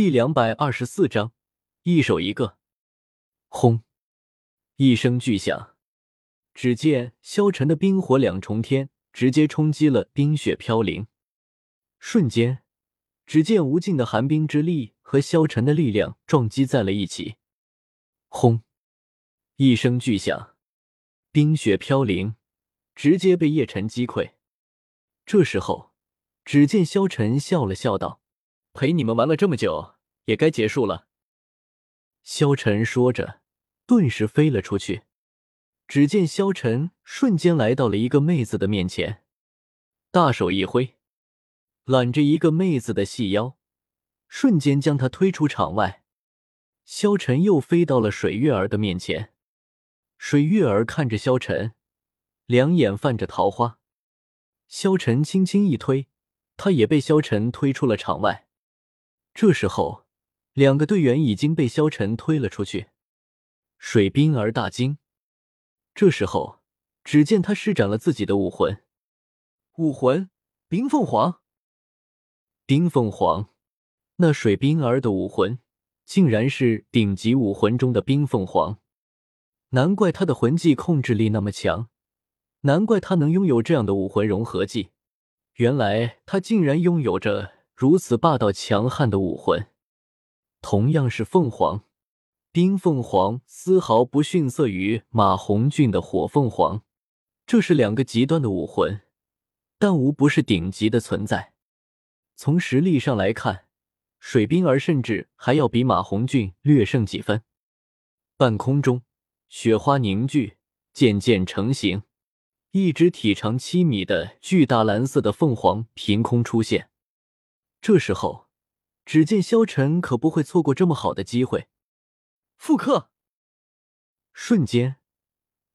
第两百二十四章，一手一个。轰！一声巨响，只见萧晨的冰火两重天直接冲击了冰雪飘零。瞬间，只见无尽的寒冰之力和萧晨的力量撞击在了一起。轰！一声巨响，冰雪飘零，直接被叶晨击溃。这时候，只见萧晨笑了笑道。陪你们玩了这么久，也该结束了。萧晨说着，顿时飞了出去。只见萧晨瞬间来到了一个妹子的面前，大手一挥，揽着一个妹子的细腰，瞬间将她推出场外。萧晨又飞到了水月儿的面前，水月儿看着萧晨，两眼泛着桃花。萧晨轻轻一推，她也被萧晨推出了场外。这时候，两个队员已经被萧晨推了出去。水冰儿大惊。这时候，只见他施展了自己的武魂，武魂冰凤凰。冰凤凰，那水冰儿的武魂竟然是顶级武魂中的冰凤凰，难怪他的魂技控制力那么强，难怪他能拥有这样的武魂融合技。原来他竟然拥有着。如此霸道强悍的武魂，同样是凤凰，冰凤凰丝毫不逊色于马红俊的火凤凰。这是两个极端的武魂，但无不是顶级的存在。从实力上来看，水冰儿甚至还要比马红俊略胜几分。半空中，雪花凝聚，渐渐成型，一只体长七米的巨大蓝色的凤凰凭空出现。这时候，只见萧晨可不会错过这么好的机会。复刻，瞬间，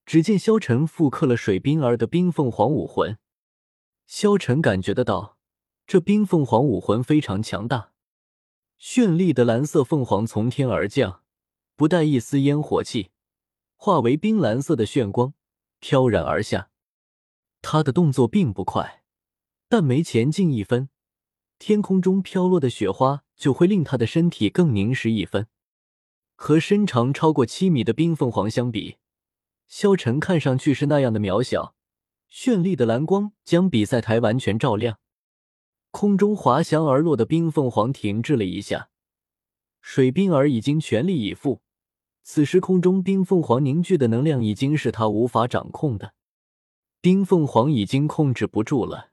只见萧晨复刻了水冰儿的冰凤凰武魂。萧晨感觉得到，这冰凤凰武魂非常强大。绚丽的蓝色凤凰从天而降，不带一丝烟火气，化为冰蓝色的炫光，飘然而下。他的动作并不快，但没前进一分。天空中飘落的雪花就会令他的身体更凝实一分。和身长超过七米的冰凤凰相比，萧晨看上去是那样的渺小。绚丽的蓝光将比赛台完全照亮。空中滑翔而落的冰凤凰停滞了一下，水冰儿已经全力以赴。此时空中冰凤凰凝聚的能量已经是他无法掌控的，冰凤凰已经控制不住了，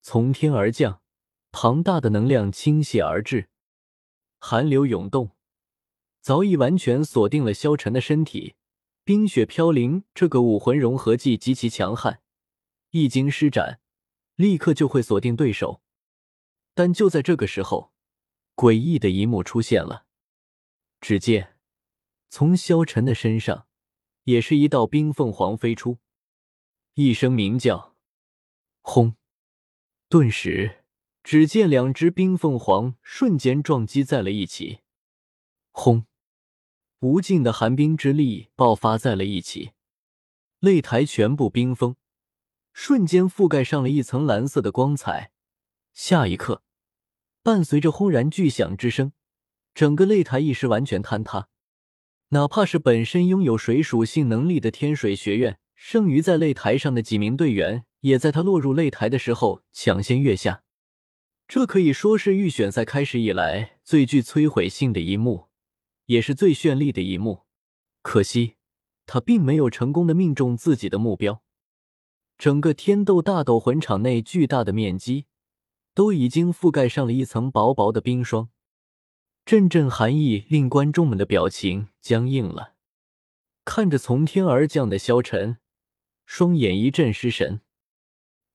从天而降。庞大的能量倾泻而至，寒流涌动，早已完全锁定了萧晨的身体。冰雪飘零这个武魂融合技极其强悍，一经施展，立刻就会锁定对手。但就在这个时候，诡异的一幕出现了。只见从萧晨的身上，也是一道冰凤凰飞出，一声鸣叫，轰！顿时。只见两只冰凤凰瞬间撞击在了一起，轰！无尽的寒冰之力爆发在了一起，擂台全部冰封，瞬间覆盖上了一层蓝色的光彩。下一刻，伴随着轰然巨响之声，整个擂台一时完全坍塌。哪怕是本身拥有水属性能力的天水学院，剩余在擂台上的几名队员，也在他落入擂台的时候抢先跃下。这可以说是预选赛开始以来最具摧毁性的一幕，也是最绚丽的一幕。可惜，他并没有成功的命中自己的目标。整个天斗大斗魂场内巨大的面积都已经覆盖上了一层薄薄的冰霜，阵阵寒意令观众们的表情僵硬了。看着从天而降的萧晨，双眼一阵失神。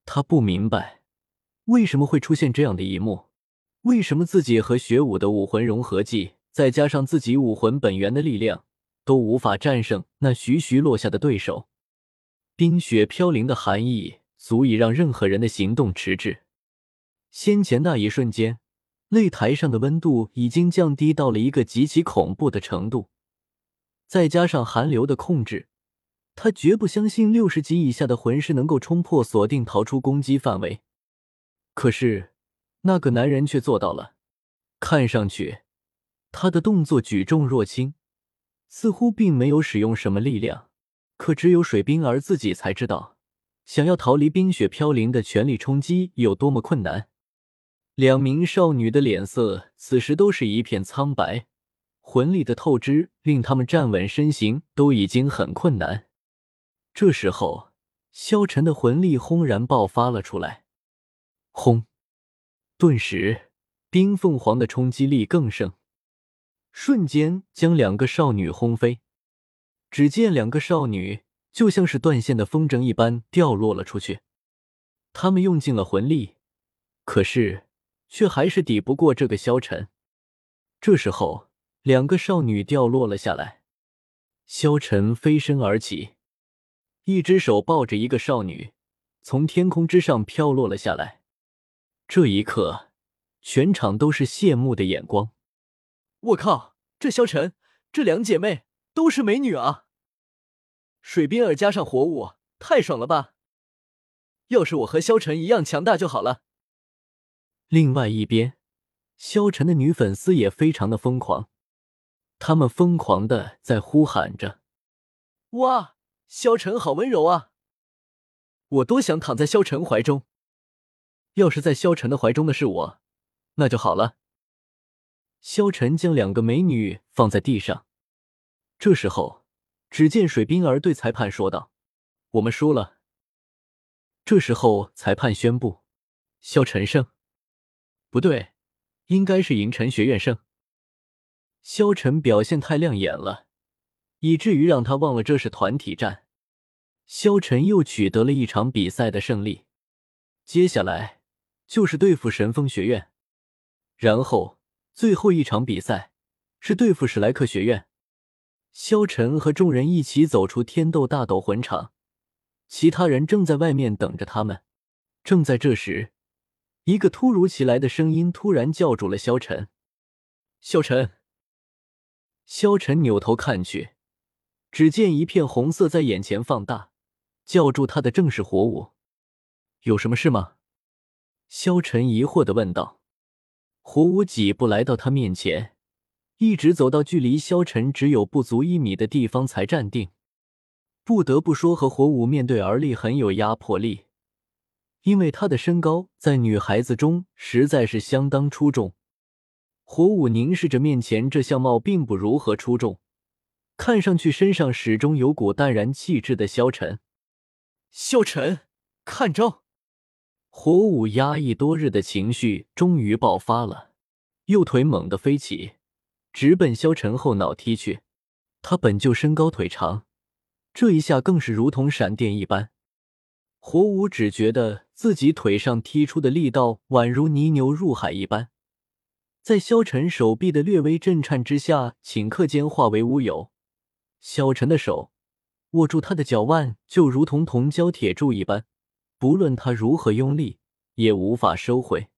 他不明白。为什么会出现这样的一幕？为什么自己和雪舞的武魂融合技，再加上自己武魂本源的力量，都无法战胜那徐徐落下的对手？冰雪飘零的寒意足以让任何人的行动迟滞。先前那一瞬间，擂台上的温度已经降低到了一个极其恐怖的程度，再加上寒流的控制，他绝不相信六十级以下的魂师能够冲破锁定，逃出攻击范围。可是，那个男人却做到了。看上去他的动作举重若轻，似乎并没有使用什么力量。可只有水冰儿自己才知道，想要逃离冰雪飘零的全力冲击有多么困难。两名少女的脸色此时都是一片苍白，魂力的透支令他们站稳身形都已经很困难。这时候，萧晨的魂力轰然爆发了出来，轰！顿时，冰凤凰的冲击力更盛，瞬间将两个少女轰飞。只见两个少女就像是断线的风筝一般掉落了出去。他们用尽了魂力，可是却还是抵不过这个萧晨。这时候，两个少女掉落了下来，萧晨飞身而起，一只手抱着一个少女，从天空之上飘落了下来。这一刻，全场都是羡慕的眼光。我靠，这萧晨，这两姐妹都是美女啊！水冰儿加上火舞，太爽了吧！要是我和萧晨一样强大就好了。另外一边，萧晨的女粉丝也非常的疯狂，他们疯狂的在呼喊着：“哇，萧晨好温柔啊！我多想躺在萧晨怀中。要是在萧晨的怀中的是我，那就好了。”萧晨将两个美女放在地上，这时候。只见水冰儿对裁判说道：“我们输了。”这时候，裁判宣布：“萧晨胜。”不对，应该是银尘学院胜。萧晨表现太亮眼了，以至于让他忘了这是团体战。萧晨又取得了一场比赛的胜利，接下来就是对付神风学院，然后最后一场比赛是对付史莱克学院。萧晨和众人一起走出天斗大斗魂场，其他人正在外面等着他们。正在这时，一个突如其来的声音突然叫住了萧晨。萧晨，萧晨扭头看去，只见一片红色在眼前放大，叫住他的正是火舞。有什么事吗？萧晨疑惑的问道。火舞几步来到他面前。一直走到距离萧晨只有不足一米的地方才站定。不得不说，和火舞面对而立很有压迫力，因为他的身高在女孩子中实在是相当出众。火舞凝视着面前这相貌并不如何出众，看上去身上始终有股淡然气质的萧晨。萧晨，看招！火舞压抑多日的情绪终于爆发了，右腿猛地飞起。直奔萧晨后脑踢去，他本就身高腿长，这一下更是如同闪电一般。火舞只觉得自己腿上踢出的力道宛如泥牛入海一般，在萧晨手臂的略微震颤之下，顷刻间化为乌有。萧晨的手握住他的脚腕，就如同铜胶铁柱一般，不论他如何用力，也无法收回。